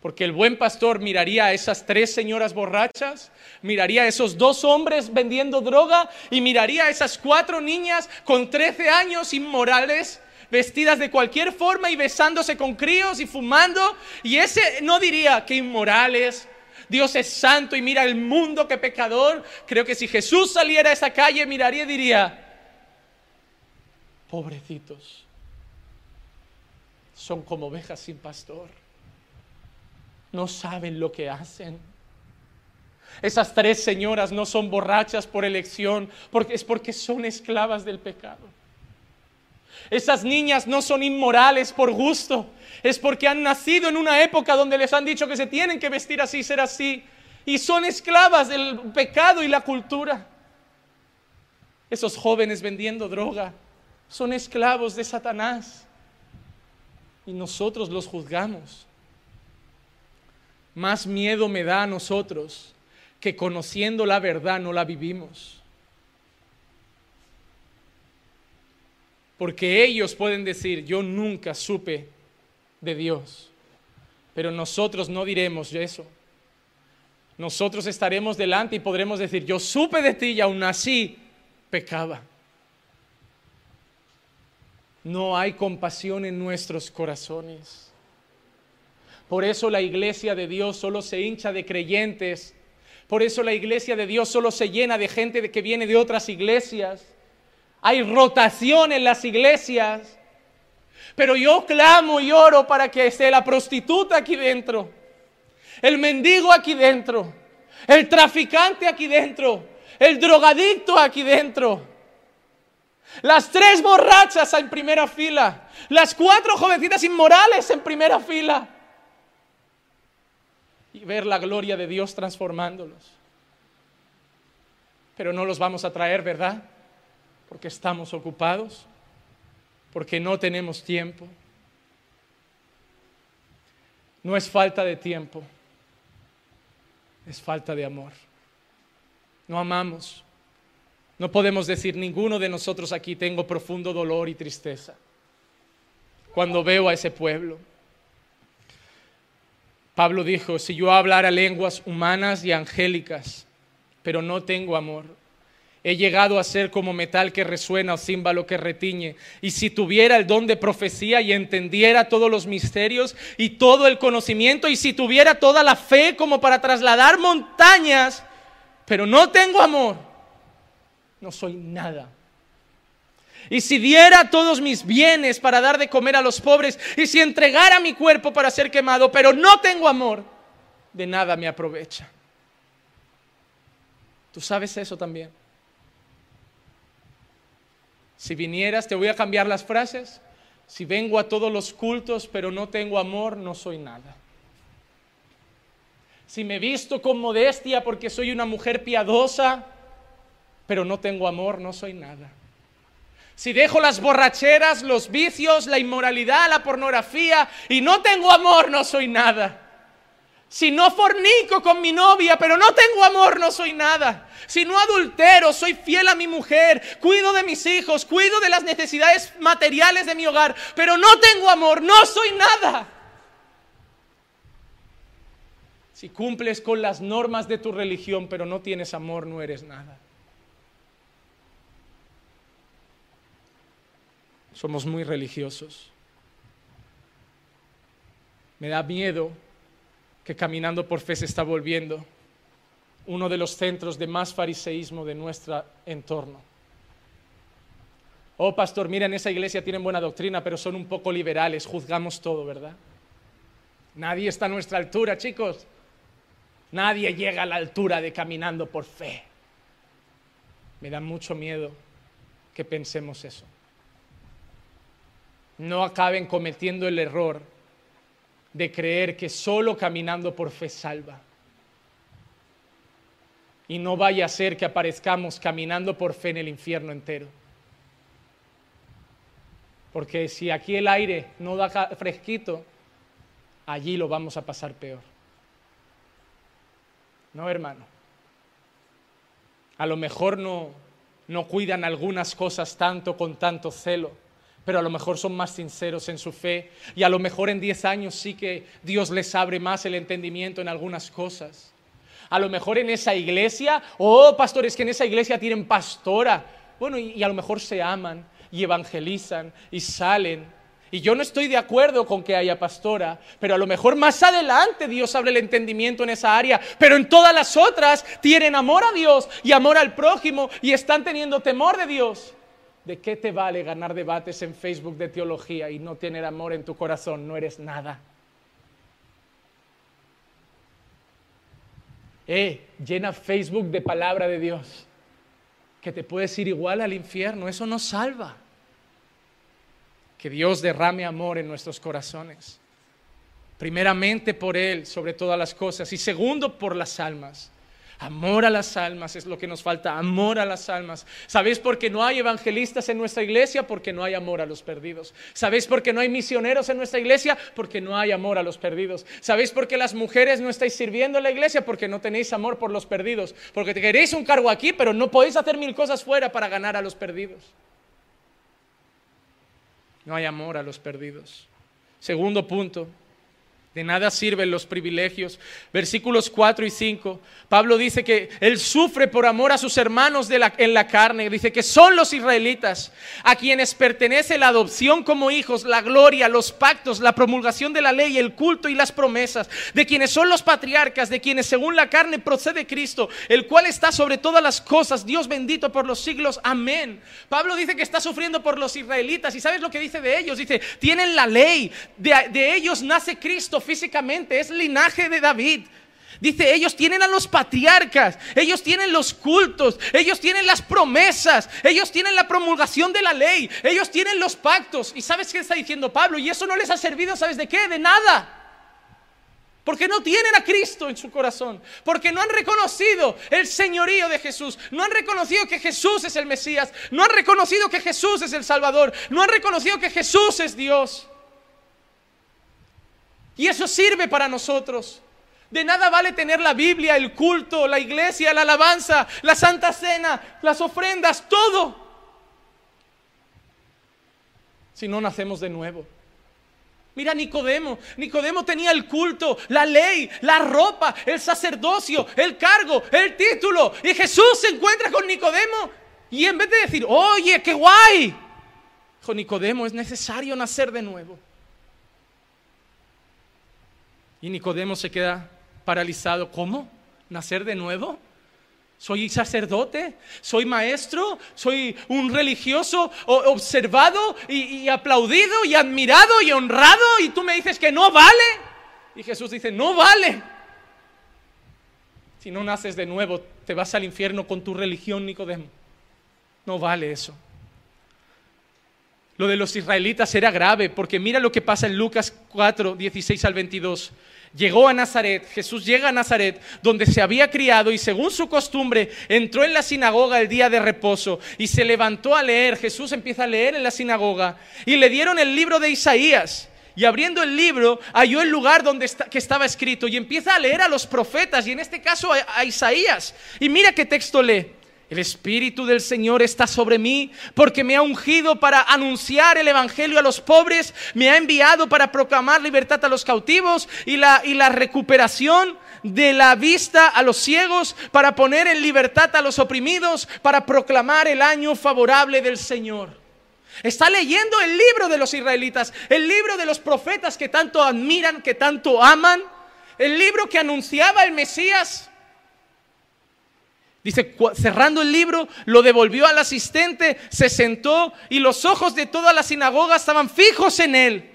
Porque el buen pastor miraría a esas tres señoras borrachas, miraría a esos dos hombres vendiendo droga y miraría a esas cuatro niñas con 13 años inmorales vestidas de cualquier forma y besándose con críos y fumando. Y ese no diría que inmorales, Dios es santo y mira el mundo que pecador. Creo que si Jesús saliera a esa calle miraría y diría, pobrecitos, son como ovejas sin pastor. No saben lo que hacen. Esas tres señoras no son borrachas por elección, porque es porque son esclavas del pecado. Esas niñas no son inmorales por gusto, es porque han nacido en una época donde les han dicho que se tienen que vestir así, ser así, y son esclavas del pecado y la cultura. Esos jóvenes vendiendo droga son esclavos de Satanás y nosotros los juzgamos. Más miedo me da a nosotros que conociendo la verdad no la vivimos. Porque ellos pueden decir, yo nunca supe de Dios. Pero nosotros no diremos eso. Nosotros estaremos delante y podremos decir, yo supe de ti y aún así pecaba. No hay compasión en nuestros corazones. Por eso la iglesia de Dios solo se hincha de creyentes. Por eso la iglesia de Dios solo se llena de gente que viene de otras iglesias. Hay rotación en las iglesias. Pero yo clamo y oro para que esté la prostituta aquí dentro, el mendigo aquí dentro, el traficante aquí dentro, el drogadicto aquí dentro. Las tres borrachas en primera fila, las cuatro jovencitas inmorales en primera fila. Y ver la gloria de Dios transformándolos. pero no los vamos a traer, ¿verdad? Porque estamos ocupados, porque no tenemos tiempo. No es falta de tiempo, es falta de amor. No amamos. No podemos decir, ninguno de nosotros aquí tengo profundo dolor y tristeza cuando veo a ese pueblo. Pablo dijo, si yo hablara lenguas humanas y angélicas, pero no tengo amor, he llegado a ser como metal que resuena o címbalo que retiñe. Y si tuviera el don de profecía y entendiera todos los misterios y todo el conocimiento, y si tuviera toda la fe como para trasladar montañas, pero no tengo amor, no soy nada. Y si diera todos mis bienes para dar de comer a los pobres, y si entregara mi cuerpo para ser quemado, pero no tengo amor, de nada me aprovecha. ¿Tú sabes eso también? Si vinieras, te voy a cambiar las frases. Si vengo a todos los cultos, pero no tengo amor, no soy nada. Si me visto con modestia porque soy una mujer piadosa, pero no tengo amor, no soy nada. Si dejo las borracheras, los vicios, la inmoralidad, la pornografía y no tengo amor, no soy nada. Si no fornico con mi novia, pero no tengo amor, no soy nada. Si no adultero, soy fiel a mi mujer, cuido de mis hijos, cuido de las necesidades materiales de mi hogar, pero no tengo amor, no soy nada. Si cumples con las normas de tu religión, pero no tienes amor, no eres nada. Somos muy religiosos. Me da miedo que caminando por fe se está volviendo uno de los centros de más fariseísmo de nuestro entorno. Oh, pastor, mira, en esa iglesia tienen buena doctrina, pero son un poco liberales, juzgamos todo, ¿verdad? Nadie está a nuestra altura, chicos. Nadie llega a la altura de caminando por fe. Me da mucho miedo que pensemos eso. No acaben cometiendo el error de creer que solo caminando por fe salva. Y no vaya a ser que aparezcamos caminando por fe en el infierno entero. Porque si aquí el aire no da fresquito, allí lo vamos a pasar peor. No, hermano. A lo mejor no, no cuidan algunas cosas tanto con tanto celo pero a lo mejor son más sinceros en su fe y a lo mejor en 10 años sí que Dios les abre más el entendimiento en algunas cosas. A lo mejor en esa iglesia, oh pastores, que en esa iglesia tienen pastora. Bueno, y, y a lo mejor se aman y evangelizan y salen. Y yo no estoy de acuerdo con que haya pastora, pero a lo mejor más adelante Dios abre el entendimiento en esa área, pero en todas las otras tienen amor a Dios y amor al prójimo y están teniendo temor de Dios. ¿De qué te vale ganar debates en Facebook de teología y no tener amor en tu corazón? No eres nada. Eh, llena Facebook de palabra de Dios, que te puedes ir igual al infierno, eso no salva. Que Dios derrame amor en nuestros corazones. Primeramente por Él, sobre todas las cosas, y segundo por las almas. Amor a las almas es lo que nos falta, amor a las almas. ¿Sabéis por qué no hay evangelistas en nuestra iglesia? Porque no hay amor a los perdidos. ¿Sabéis por qué no hay misioneros en nuestra iglesia? Porque no hay amor a los perdidos. ¿Sabéis por qué las mujeres no estáis sirviendo en la iglesia? Porque no tenéis amor por los perdidos. Porque queréis un cargo aquí, pero no podéis hacer mil cosas fuera para ganar a los perdidos. No hay amor a los perdidos. Segundo punto, de nada sirven los privilegios. Versículos 4 y 5. Pablo dice que él sufre por amor a sus hermanos en la carne. Dice que son los israelitas a quienes pertenece la adopción como hijos, la gloria, los pactos, la promulgación de la ley, el culto y las promesas. De quienes son los patriarcas, de quienes según la carne procede Cristo, el cual está sobre todas las cosas. Dios bendito por los siglos. Amén. Pablo dice que está sufriendo por los israelitas. ¿Y sabes lo que dice de ellos? Dice, tienen la ley. de, de ellos nace Cristo físicamente, es linaje de David. Dice, ellos tienen a los patriarcas, ellos tienen los cultos, ellos tienen las promesas, ellos tienen la promulgación de la ley, ellos tienen los pactos. ¿Y sabes qué está diciendo Pablo? Y eso no les ha servido, ¿sabes de qué? De nada. Porque no tienen a Cristo en su corazón. Porque no han reconocido el señorío de Jesús. No han reconocido que Jesús es el Mesías. No han reconocido que Jesús es el Salvador. No han reconocido que Jesús es Dios. Y eso sirve para nosotros. De nada vale tener la Biblia, el culto, la iglesia, la alabanza, la santa cena, las ofrendas, todo. Si no nacemos de nuevo. Mira Nicodemo, Nicodemo tenía el culto, la ley, la ropa, el sacerdocio, el cargo, el título. Y Jesús se encuentra con Nicodemo y en vez de decir, oye, qué guay, dijo Nicodemo, es necesario nacer de nuevo. Y Nicodemo se queda paralizado. ¿Cómo? ¿Nacer de nuevo? Soy sacerdote, soy maestro, soy un religioso observado y, aplaudido y admirado y honrado y tú me dices que no vale. Y Jesús dice, no vale. Si no naces de nuevo, te vas al infierno con tu religión, Nicodemo. No vale eso. Lo de los israelitas era grave, porque mira lo que pasa en Lucas 4, 16 al 22 llegó a Nazaret, Jesús llega a Nazaret, donde se había criado y según su costumbre entró en la sinagoga el día de reposo y se levantó a leer. Jesús empieza a leer en la sinagoga y le dieron el libro de Isaías. Y abriendo el libro, halló el lugar donde que estaba escrito y empieza a leer a los profetas y en este caso a Isaías. Y mira qué texto lee. El Espíritu del Señor está sobre mí porque me ha ungido para anunciar el Evangelio a los pobres, me ha enviado para proclamar libertad a los cautivos y la, y la recuperación de la vista a los ciegos, para poner en libertad a los oprimidos, para proclamar el año favorable del Señor. Está leyendo el libro de los israelitas, el libro de los profetas que tanto admiran, que tanto aman, el libro que anunciaba el Mesías. Dice, cerrando el libro, lo devolvió al asistente, se sentó y los ojos de toda la sinagoga estaban fijos en él.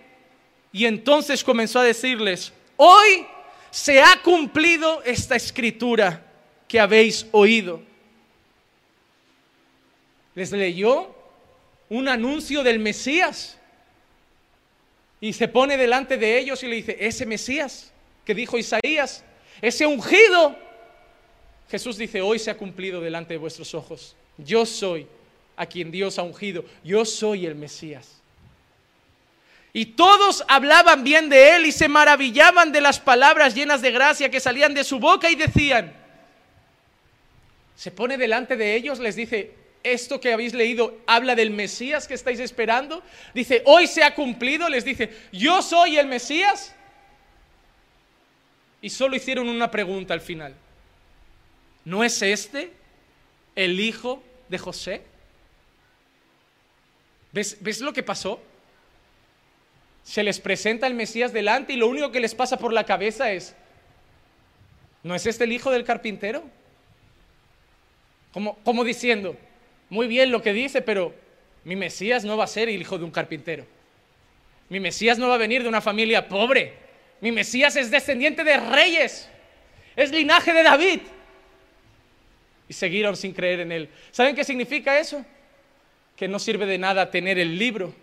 Y entonces comenzó a decirles, hoy se ha cumplido esta escritura que habéis oído. Les leyó un anuncio del Mesías y se pone delante de ellos y le dice, ese Mesías que dijo Isaías, ese ungido Jesús dice, hoy se ha cumplido delante de vuestros ojos. Yo soy a quien Dios ha ungido. Yo soy el Mesías. Y todos hablaban bien de él y se maravillaban de las palabras llenas de gracia que salían de su boca y decían, se pone delante de ellos, les dice, esto que habéis leído habla del Mesías que estáis esperando. Dice, hoy se ha cumplido, les dice, yo soy el Mesías. Y solo hicieron una pregunta al final. ¿No es este el hijo de José? ¿Ves, lo que pasó? Se les presenta el Mesías delante y lo único que les pasa por la cabeza es, ¿no es este el hijo del carpintero? Como, como diciendo, muy bien lo que dice, pero mi Mesías no va a ser el hijo de un carpintero. Mi Mesías no va a venir de una familia pobre. Mi Mesías es descendiente de reyes. Es linaje de David y siguieron sin creer en él. ¿Saben qué significa eso? Que no sirve de nada tener el libro,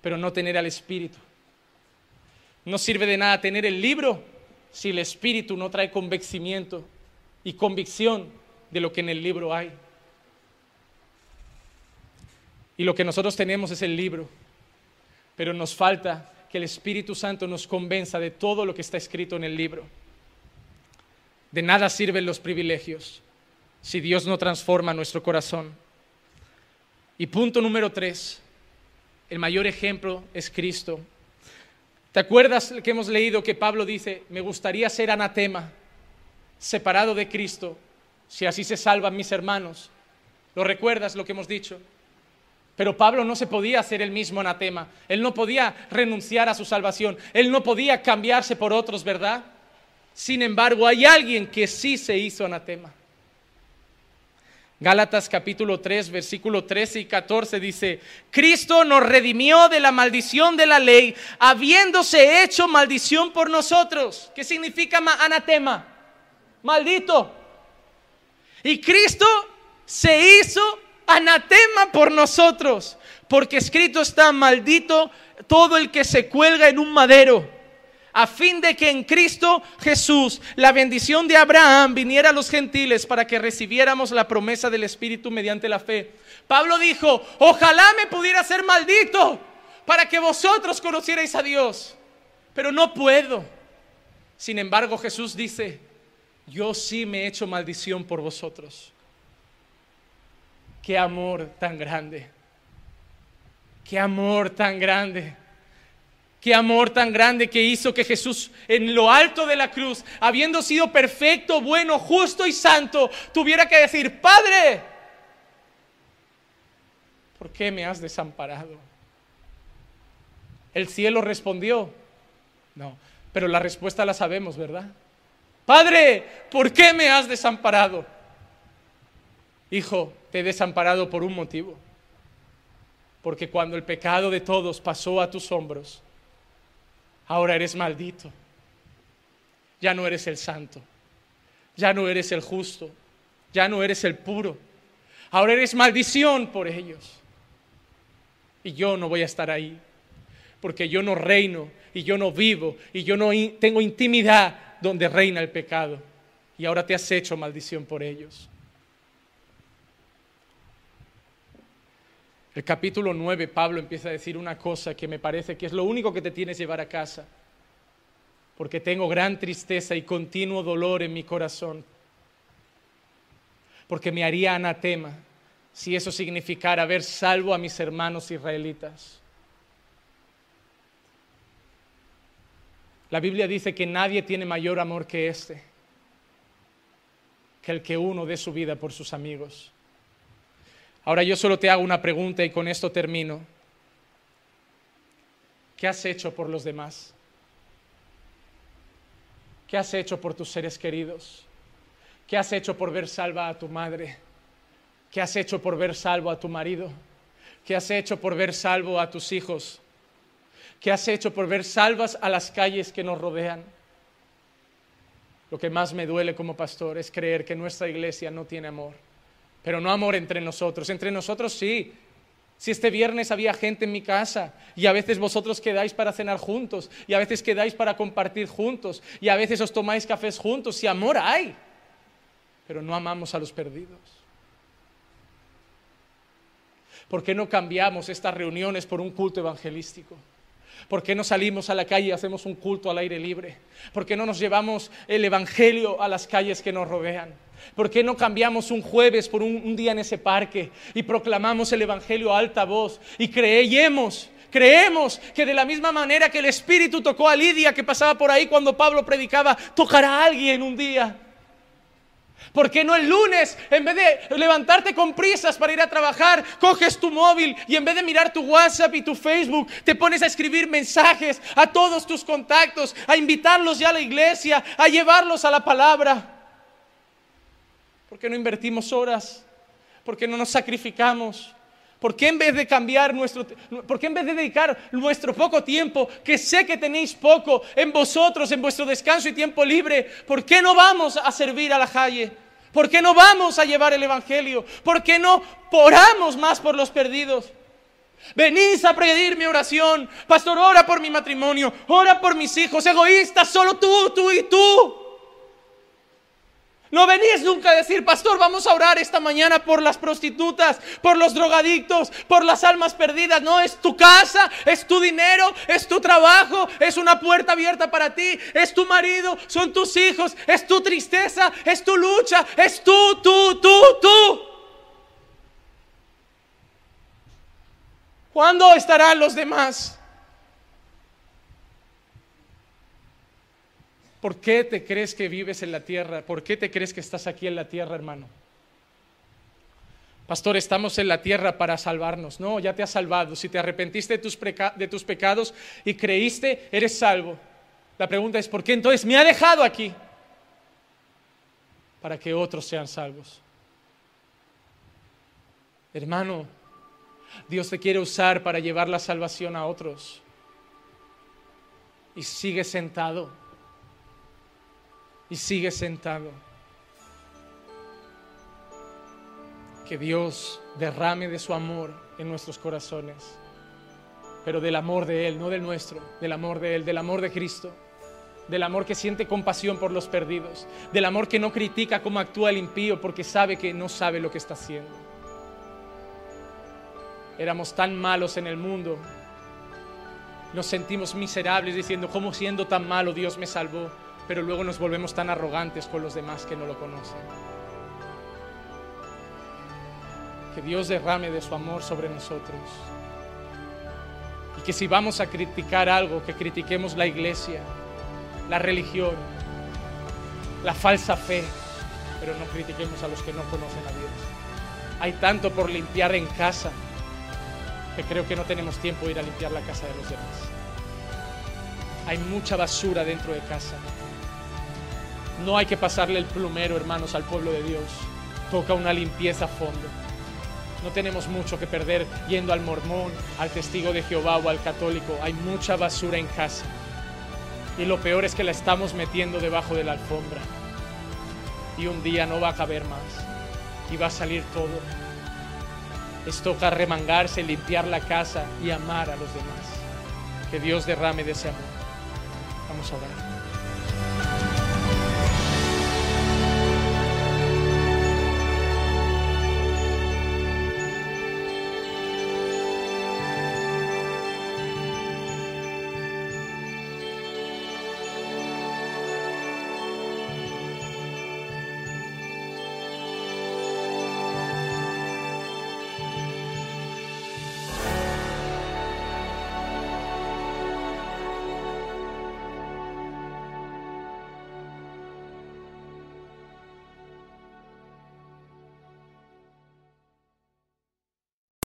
pero no tener al Espíritu. No sirve de nada tener el libro si el Espíritu no trae convencimiento y convicción de lo que en el libro hay. Y lo que nosotros tenemos es el libro, pero nos falta que el Espíritu Santo nos convenza de todo lo que está escrito en el libro. De nada sirven los privilegios si Dios no transforma nuestro corazón. Y punto número tres, el mayor ejemplo es Cristo. ¿Te acuerdas que hemos leído que Pablo dice, me gustaría ser anatema, separado de Cristo, si así se salvan mis hermanos? ¿Lo recuerdas lo que hemos dicho? Pero Pablo no se podía hacer el mismo anatema, él no podía renunciar a su salvación, él no podía cambiarse por otros, ¿verdad? Sin embargo, hay alguien que sí se hizo anatema. Gálatas capítulo 3, versículo 13 y 14 dice, Cristo nos redimió de la maldición de la ley, habiéndose hecho maldición por nosotros. ¿Qué significa anatema? Maldito. Y Cristo se hizo anatema por nosotros, porque escrito está maldito todo el que se cuelga en un madero a fin de que en Cristo Jesús la bendición de Abraham viniera a los gentiles para que recibiéramos la promesa del Espíritu mediante la fe. Pablo dijo, ojalá me pudiera ser maldito para que vosotros conocierais a Dios, pero no puedo. Sin embargo, Jesús dice, yo sí me he hecho maldición por vosotros. Qué amor tan grande. Qué amor tan grande. Qué amor tan grande que hizo que Jesús en lo alto de la cruz, habiendo sido perfecto, bueno, justo y santo, tuviera que decir, Padre, ¿por qué me has desamparado? El cielo respondió, no, pero la respuesta la sabemos, ¿verdad? Padre, ¿por qué me has desamparado? Hijo, te he desamparado por un motivo. Porque cuando el pecado de todos pasó a tus hombros, ahora eres maldito. Ya no eres el santo. Ya no eres el justo. Ya no eres el puro. Ahora eres maldición por ellos. Y yo no voy a estar ahí. Porque yo no reino y yo no vivo y yo no tengo intimidad donde reina el pecado. Y ahora te has hecho maldición por ellos. El capítulo 9, Pablo empieza a decir una cosa que me parece que es lo único que te tienes que llevar a casa. Porque tengo gran tristeza y continuo dolor en mi corazón. Porque me haría anatema si eso significara haber salvo a mis hermanos israelitas. La Biblia dice que nadie tiene mayor amor que este, que el que uno dé su vida por sus amigos. Ahora yo solo te hago una pregunta y con esto termino. ¿Qué has hecho por los demás? ¿Qué has hecho por tus seres queridos? ¿Qué has hecho por ver salva a tu madre? ¿Qué has hecho por ver salvo a tu marido? ¿Qué has hecho por ver salvo a tus hijos? ¿Qué has hecho por ver salvas a las calles que nos rodean? Lo que más me duele como pastor es creer que nuestra iglesia no tiene amor pero no amor entre nosotros. Entre nosotros sí. Si este viernes había gente en mi casa y a veces vosotros quedáis para cenar juntos y a veces quedáis para compartir juntos y a veces os tomáis cafés juntos, si amor hay, pero no amamos a los perdidos. ¿Por qué no cambiamos estas reuniones por un culto evangelístico? ¿Por qué no salimos a la calle y hacemos un culto al aire libre? ¿Por qué no nos llevamos el Evangelio a las calles que nos rodean? ¿Por qué no cambiamos un jueves por un, día en ese parque y proclamamos el Evangelio a alta voz y creemos? Creemos que de la misma manera que el Espíritu tocó a Lidia que pasaba por ahí cuando Pablo predicaba, tocará a alguien un día. ¿Por qué no el lunes, en vez de levantarte con prisas para ir a trabajar, coges tu móvil y en vez de mirar tu WhatsApp y tu Facebook, te pones a escribir mensajes a todos tus contactos, a invitarlos ya a la iglesia, a llevarlos a la palabra? ¿Por qué no invertimos horas? ¿Por qué no nos sacrificamos? ¿Por qué en vez de cambiar nuestro, por qué en vez de dedicar nuestro poco tiempo, que sé que tenéis poco en vosotros, en vuestro descanso y tiempo libre, por qué no vamos a servir a la calle? ¿Por qué no vamos a llevar el Evangelio? ¿Por qué no poramos más por los perdidos? Venís a pedir mi oración. Pastor, ora por mi matrimonio, ora por mis hijos, egoístas, solo tú, tú y tú. No venís nunca a decir, pastor, vamos a orar esta mañana por las prostitutas, por los drogadictos, por las almas perdidas. No, es tu casa, es tu dinero, es tu trabajo, es una puerta abierta para ti, es tu marido, son tus hijos, es tu tristeza, es tu lucha, es tú, tú, tú, tú. ¿Cuándo estarán los demás? ¿Por qué te crees que vives en la tierra? ¿Por qué te crees que estás aquí en la tierra, hermano? Pastor, estamos en la tierra para salvarnos. No, ya te has salvado. Si te arrepentiste de tus, de tus pecados y creíste, eres salvo. La pregunta es, ¿por qué entonces me ha dejado aquí? Para que otros sean salvos. Hermano, Dios te quiere usar para llevar la salvación a otros. Y sigue sentado y sigue sentado. Que Dios derrame de su amor en nuestros corazones, pero del amor de Él, no del nuestro, del amor de Él, del amor de Cristo. del amor que siente compasión por los perdidos, del amor que no critica cómo actúa el impío porque sabe que no sabe lo que está haciendo. Éramos tan malos en el mundo, nos sentimos miserables diciendo, ¿cómo siendo tan malo Dios me salvó? Pero luego nos volvemos tan arrogantes con los demás que no lo conocen. Que Dios derrame de su amor sobre nosotros. Y que si vamos a criticar algo, que critiquemos la iglesia, la religión, la falsa fe, pero no critiquemos a los que no conocen a Dios. Hay tanto por limpiar en casa que creo que no tenemos tiempo de ir a limpiar la casa de los demás. Hay mucha basura dentro de casa. No hay que pasarle el plumero, hermanos, al pueblo de Dios. Toca una limpieza a fondo. No tenemos mucho que perder yendo al mormón, al testigo de Jehová o al católico. Hay mucha basura en casa. Y lo peor es que la estamos metiendo debajo de la alfombra. Y un día no va a caber más. Y va a salir todo. Es toca remangarse, limpiar la casa y amar a los demás. Que Dios derrame de ese amor. Vamos a orar.